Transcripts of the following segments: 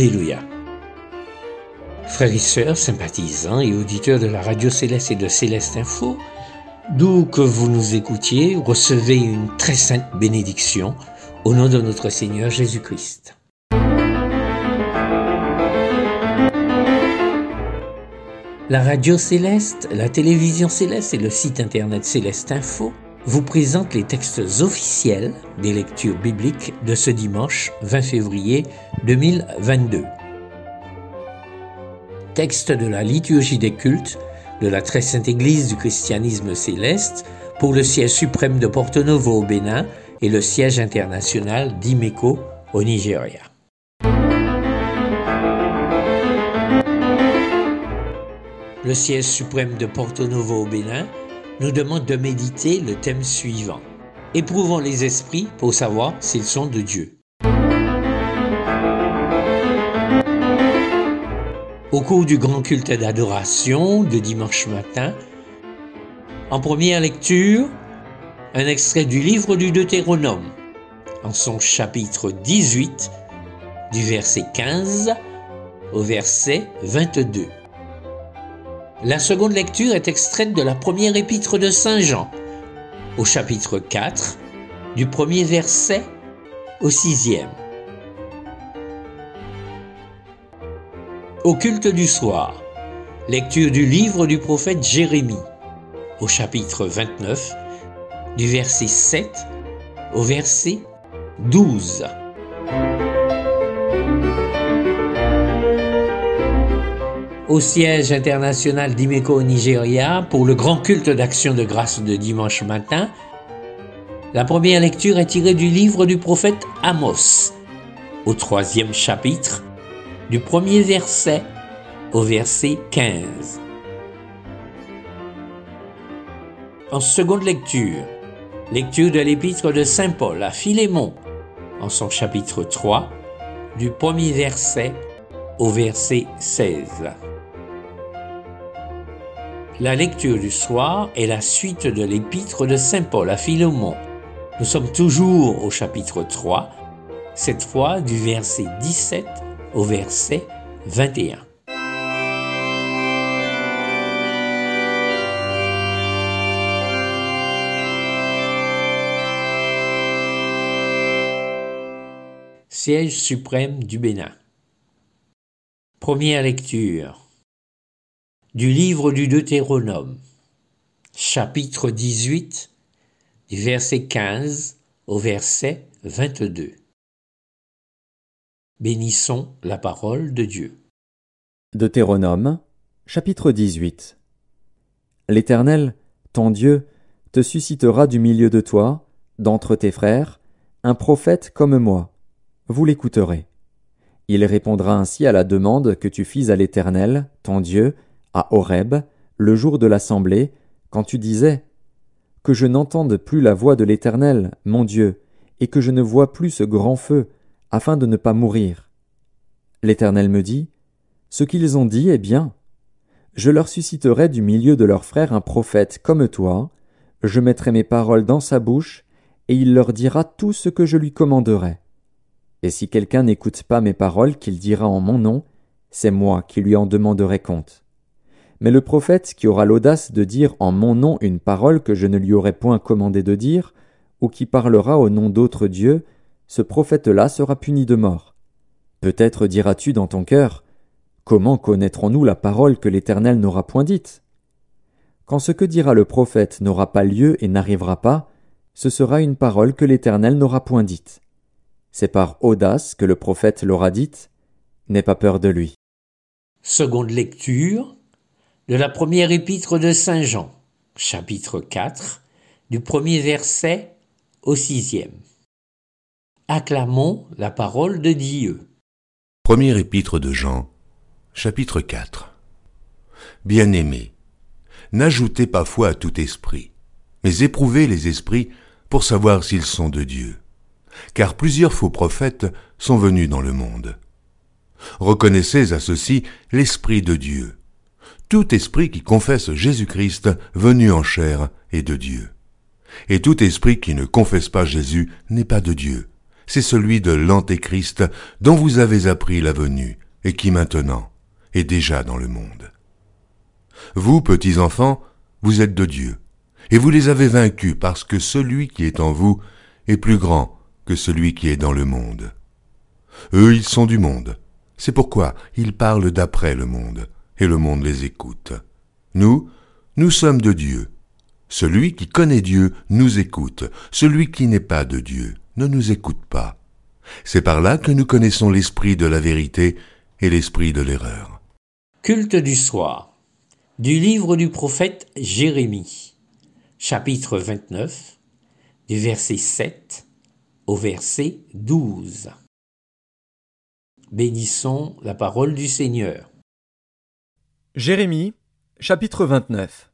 Alléluia. Frères et sœurs, sympathisants et auditeurs de la radio Céleste et de Céleste Info, d'où que vous nous écoutiez, recevez une très sainte bénédiction au nom de notre Seigneur Jésus-Christ. La radio Céleste, la télévision Céleste et le site internet Céleste Info vous présentent les textes officiels des lectures bibliques de ce dimanche 20 février 2022. Texte de la liturgie des cultes de la très sainte Église du christianisme céleste pour le siège suprême de Porto Novo au Bénin et le siège international d'Imeco au Nigeria. Le siège suprême de Porto Novo au Bénin nous demande de méditer le thème suivant. Éprouvons les esprits pour savoir s'ils sont de Dieu. Au cours du grand culte d'adoration de dimanche matin, en première lecture, un extrait du livre du Deutéronome, en son chapitre 18, du verset 15 au verset 22. La seconde lecture est extraite de la première épître de Saint Jean, au chapitre 4, du premier verset au sixième. Au culte du soir, lecture du livre du prophète Jérémie, au chapitre 29, du verset 7 au verset 12. Au siège international d'Imeco au Nigeria pour le grand culte d'action de grâce de dimanche matin. La première lecture est tirée du livre du prophète Amos, au troisième chapitre, du premier verset au verset 15. En seconde lecture, lecture de l'épître de Saint Paul à Philémon, en son chapitre 3, du premier verset au verset 16. La lecture du soir est la suite de l'épître de Saint Paul à Philémon. Nous sommes toujours au chapitre 3, cette fois du verset 17 au verset 21. Siège suprême du Bénin. Première lecture du livre du Deutéronome, chapitre 18, du verset 15 au verset 22. Bénissons la parole de Dieu. Deutéronome, chapitre 18. L'Éternel, ton Dieu, te suscitera du milieu de toi, d'entre tes frères, un prophète comme moi. Vous l'écouterez. Il répondra ainsi à la demande que tu fis à l'Éternel, ton Dieu, à Horeb, le jour de l'assemblée, quand tu disais Que je n'entende plus la voix de l'Éternel, mon Dieu, et que je ne vois plus ce grand feu, afin de ne pas mourir. L'Éternel me dit Ce qu'ils ont dit est bien. Je leur susciterai du milieu de leurs frères un prophète comme toi, je mettrai mes paroles dans sa bouche, et il leur dira tout ce que je lui commanderai. Et si quelqu'un n'écoute pas mes paroles qu'il dira en mon nom, c'est moi qui lui en demanderai compte. Mais le prophète qui aura l'audace de dire en mon nom une parole que je ne lui aurais point commandé de dire, ou qui parlera au nom d'autres dieux, ce prophète-là sera puni de mort. Peut-être diras-tu dans ton cœur, Comment connaîtrons-nous la parole que l'Éternel n'aura point dite? Quand ce que dira le prophète n'aura pas lieu et n'arrivera pas, ce sera une parole que l'Éternel n'aura point dite. C'est par audace que le prophète l'aura dite, n'aie pas peur de lui. Seconde lecture de la première épître de Saint Jean, chapitre 4, du premier verset au sixième. Acclamons la parole de Dieu. Premier épître de Jean, chapitre 4. Bien-aimés, n'ajoutez pas foi à tout esprit, mais éprouvez les esprits pour savoir s'ils sont de Dieu. Car plusieurs faux prophètes sont venus dans le monde. Reconnaissez à ceci l'Esprit de Dieu. Tout esprit qui confesse Jésus-Christ venu en chair est de Dieu. Et tout esprit qui ne confesse pas Jésus n'est pas de Dieu. C'est celui de l'Antéchrist dont vous avez appris la venue et qui maintenant est déjà dans le monde. Vous, petits enfants, vous êtes de Dieu, et vous les avez vaincus parce que celui qui est en vous est plus grand que celui qui est dans le monde. Eux, ils sont du monde, c'est pourquoi ils parlent d'après le monde, et le monde les écoute. Nous, nous sommes de Dieu. Celui qui connaît Dieu nous écoute, celui qui n'est pas de Dieu ne nous écoute pas. C'est par là que nous connaissons l'esprit de la vérité et l'esprit de l'erreur. Culte du soir du livre du prophète Jérémie, chapitre 29, du verset 7 au verset 12. Bénissons la parole du Seigneur. Jérémie, chapitre 29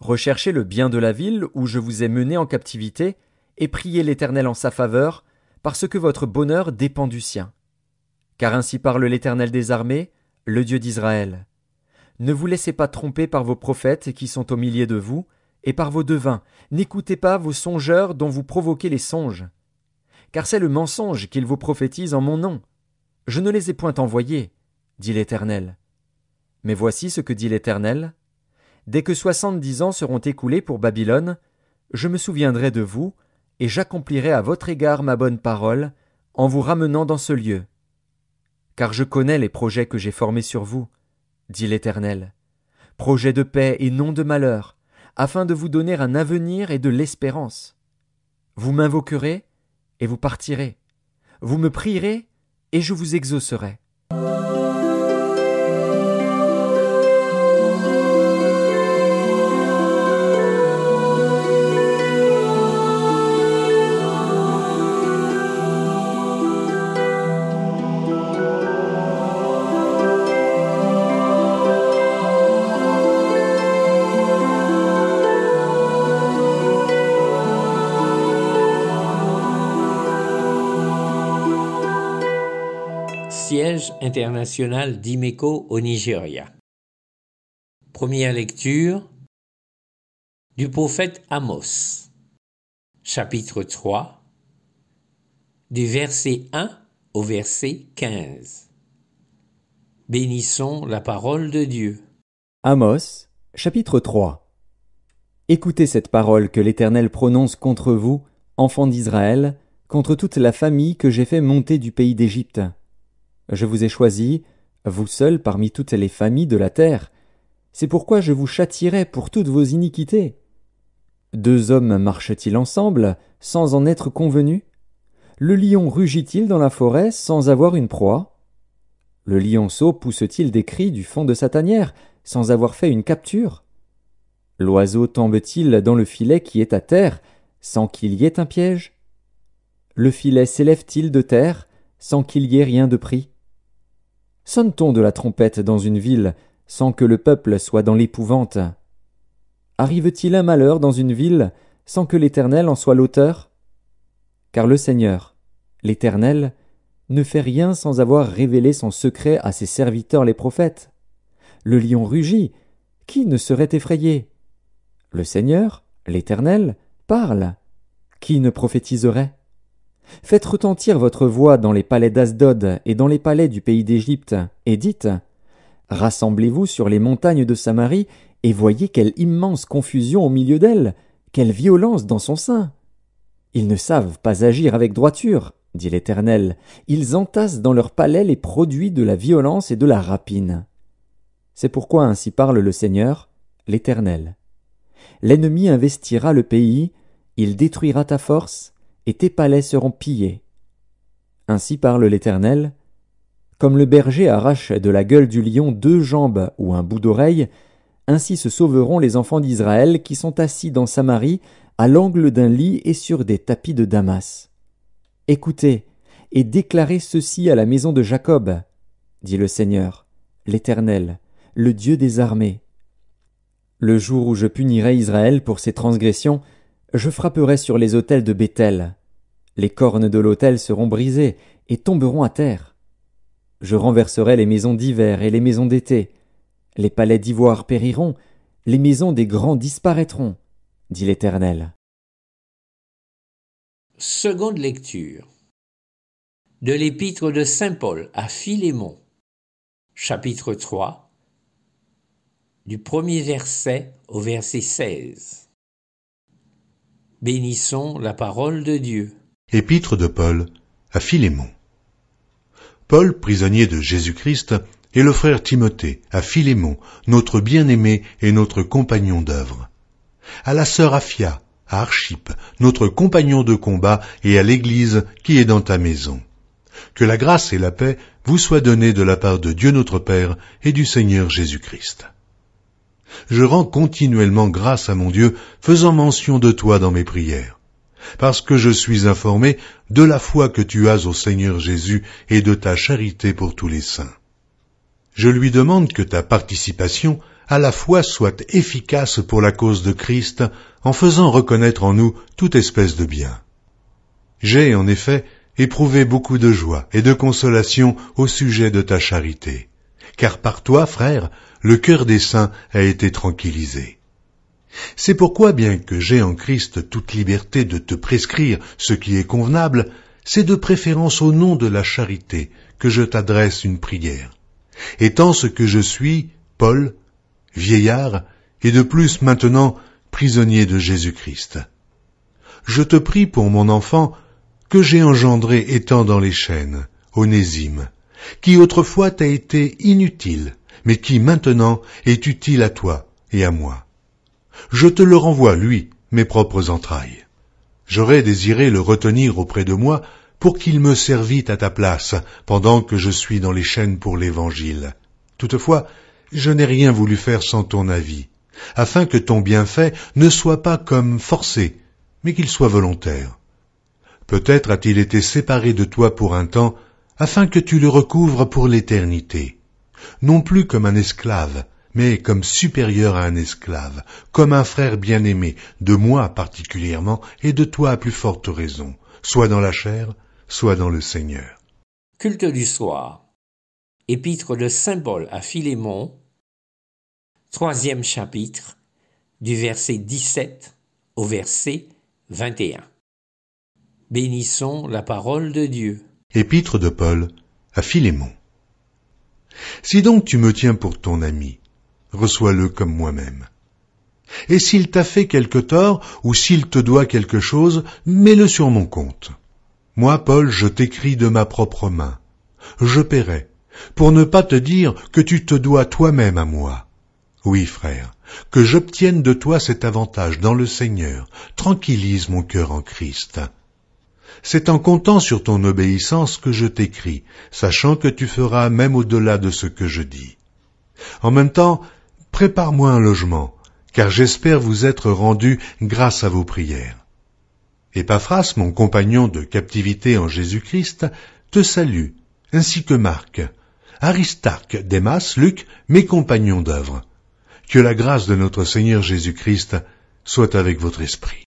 Recherchez le bien de la ville où je vous ai mené en captivité, et priez l'Éternel en sa faveur, parce que votre bonheur dépend du sien. Car ainsi parle l'Éternel des armées, le Dieu d'Israël. Ne vous laissez pas tromper par vos prophètes qui sont au milieu de vous, et par vos devins, n'écoutez pas vos songeurs dont vous provoquez les songes. Car c'est le mensonge qu'ils vous prophétisent en mon nom. Je ne les ai point envoyés, dit l'Éternel. Mais voici ce que dit l'Éternel. Dès que soixante-dix ans seront écoulés pour Babylone, je me souviendrai de vous, et j'accomplirai à votre égard ma bonne parole, en vous ramenant dans ce lieu. Car je connais les projets que j'ai formés sur vous, dit l'Éternel, projets de paix et non de malheur, afin de vous donner un avenir et de l'espérance. Vous m'invoquerez, et vous partirez. Vous me prierez, et je vous exaucerai. Siège international d'Imeco au Nigeria. Première lecture du prophète Amos, chapitre 3, du verset 1 au verset 15. Bénissons la parole de Dieu. Amos, chapitre 3 Écoutez cette parole que l'Éternel prononce contre vous, enfants d'Israël, contre toute la famille que j'ai fait monter du pays d'Égypte. Je vous ai choisi, vous seuls parmi toutes les familles de la terre. C'est pourquoi je vous châtierai pour toutes vos iniquités. Deux hommes marchent-ils ensemble, sans en être convenus? Le lion rugit-il dans la forêt sans avoir une proie? Le lionceau pousse-t-il des cris du fond de sa tanière, sans avoir fait une capture? L'oiseau tombe-t-il dans le filet qui est à terre, sans qu'il y ait un piège? Le filet s'élève-t-il de terre, sans qu'il y ait rien de pris? Sonne-t-on de la trompette dans une ville sans que le peuple soit dans l'épouvante? Arrive-t-il un malheur dans une ville sans que l'Éternel en soit l'auteur? Car le Seigneur, l'Éternel, ne fait rien sans avoir révélé son secret à ses serviteurs les prophètes. Le lion rugit, qui ne serait effrayé? Le Seigneur, l'Éternel, parle, qui ne prophétiserait? Faites retentir votre voix dans les palais d'Asdod et dans les palais du pays d'Égypte, et dites Rassemblez-vous sur les montagnes de Samarie, et voyez quelle immense confusion au milieu d'elles, quelle violence dans son sein. Ils ne savent pas agir avec droiture, dit l'Éternel, ils entassent dans leurs palais les produits de la violence et de la rapine. C'est pourquoi ainsi parle le Seigneur, l'Éternel. L'ennemi investira le pays, il détruira ta force, et tes palais seront pillés. Ainsi parle l'Éternel. Comme le berger arrache de la gueule du lion deux jambes ou un bout d'oreille, ainsi se sauveront les enfants d'Israël qui sont assis dans Samarie, à l'angle d'un lit et sur des tapis de Damas. Écoutez, et déclarez ceci à la maison de Jacob, dit le Seigneur, l'Éternel, le Dieu des armées. Le jour où je punirai Israël pour ses transgressions, je frapperai sur les autels de Béthel. Les cornes de l'autel seront brisées et tomberont à terre. Je renverserai les maisons d'hiver et les maisons d'été. Les palais d'ivoire périront, les maisons des grands disparaîtront, dit l'Éternel. Seconde lecture de l'épître de Saint Paul à Philémon, chapitre 3, du premier verset au verset 16. Bénissons la parole de Dieu. Épître de Paul à Philémon. Paul, prisonnier de Jésus-Christ, et le frère Timothée à Philémon, notre bien-aimé et notre compagnon d'œuvre. À la sœur Aphia, à Archip, notre compagnon de combat, et à l'Église qui est dans ta maison. Que la grâce et la paix vous soient données de la part de Dieu notre Père et du Seigneur Jésus-Christ. Je rends continuellement grâce à mon Dieu, faisant mention de toi dans mes prières, parce que je suis informé de la foi que tu as au Seigneur Jésus et de ta charité pour tous les saints. Je lui demande que ta participation à la foi soit efficace pour la cause de Christ en faisant reconnaître en nous toute espèce de bien. J'ai, en effet, éprouvé beaucoup de joie et de consolation au sujet de ta charité, car par toi, frère, le cœur des saints a été tranquillisé. C'est pourquoi, bien que j'ai en Christ toute liberté de te prescrire ce qui est convenable, c'est de préférence au nom de la charité que je t'adresse une prière. Étant ce que je suis, Paul, vieillard, et de plus maintenant prisonnier de Jésus-Christ. Je te prie pour mon enfant que j'ai engendré étant dans les chaînes, Onésime, qui autrefois t'a été inutile, mais qui maintenant est utile à toi et à moi. Je te le renvoie, lui, mes propres entrailles. J'aurais désiré le retenir auprès de moi pour qu'il me servît à ta place pendant que je suis dans les chaînes pour l'Évangile. Toutefois, je n'ai rien voulu faire sans ton avis, afin que ton bienfait ne soit pas comme forcé, mais qu'il soit volontaire. Peut-être a-t-il été séparé de toi pour un temps, afin que tu le recouvres pour l'éternité, non plus comme un esclave, mais comme supérieur à un esclave, comme un frère bien-aimé, de moi particulièrement, et de toi à plus forte raison, soit dans la chair, soit dans le Seigneur. Culte du soir. Épître de Saint Paul à Philémon, troisième chapitre, du verset 17 au verset 21. Bénissons la parole de Dieu. Épître de Paul à Philémon. Si donc tu me tiens pour ton ami, reçois-le comme moi-même. Et s'il t'a fait quelque tort, ou s'il te doit quelque chose, mets-le sur mon compte. Moi, Paul, je t'écris de ma propre main. Je paierai, pour ne pas te dire que tu te dois toi-même à moi. Oui, frère, que j'obtienne de toi cet avantage dans le Seigneur, tranquillise mon cœur en Christ. C'est en comptant sur ton obéissance que je t'écris, sachant que tu feras même au-delà de ce que je dis. En même temps, prépare-moi un logement, car j'espère vous être rendu grâce à vos prières. Epaphras, mon compagnon de captivité en Jésus-Christ, te salue, ainsi que Marc, Aristarque, Démas, Luc, mes compagnons d'œuvre. Que la grâce de notre Seigneur Jésus-Christ soit avec votre esprit.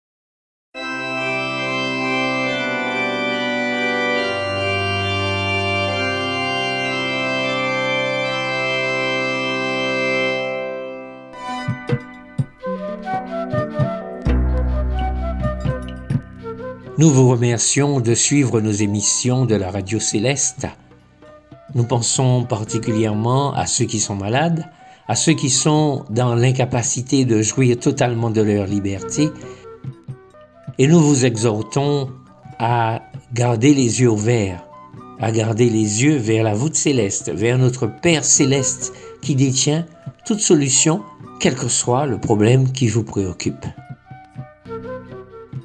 Nous vous remercions de suivre nos émissions de la radio céleste. Nous pensons particulièrement à ceux qui sont malades, à ceux qui sont dans l'incapacité de jouir totalement de leur liberté. Et nous vous exhortons à garder les yeux ouverts, à garder les yeux vers la voûte céleste, vers notre Père céleste qui détient toute solution, quel que soit le problème qui vous préoccupe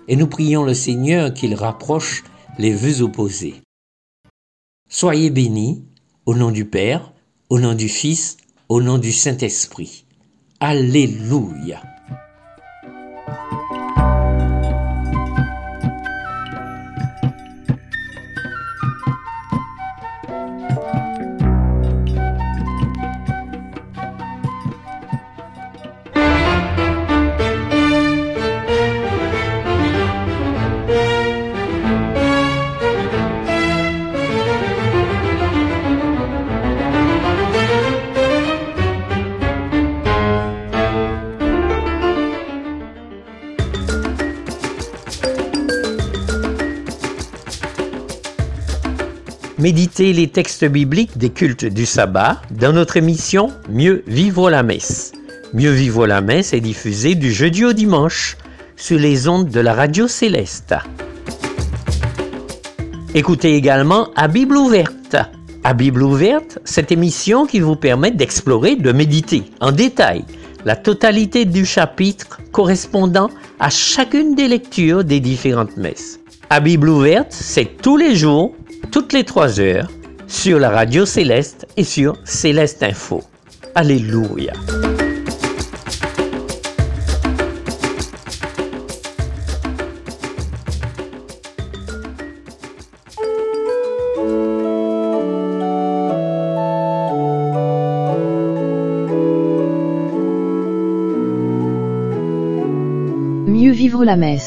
et nous prions le Seigneur qu'il rapproche les vœux opposés. Soyez bénis au nom du Père, au nom du Fils, au nom du Saint-Esprit. Alléluia. Méditer les textes bibliques des cultes du sabbat dans notre émission Mieux vivre la messe. Mieux vivre la messe est diffusée du jeudi au dimanche sur les ondes de la radio céleste. Écoutez également à Bible ouverte. À Bible ouverte, cette émission qui vous permet d'explorer, de méditer en détail la totalité du chapitre correspondant à chacune des lectures des différentes messes. À Bible ouverte, c'est tous les jours, toutes les trois heures, sur la radio Céleste et sur Céleste Info. Alléluia. Mieux vivre la messe.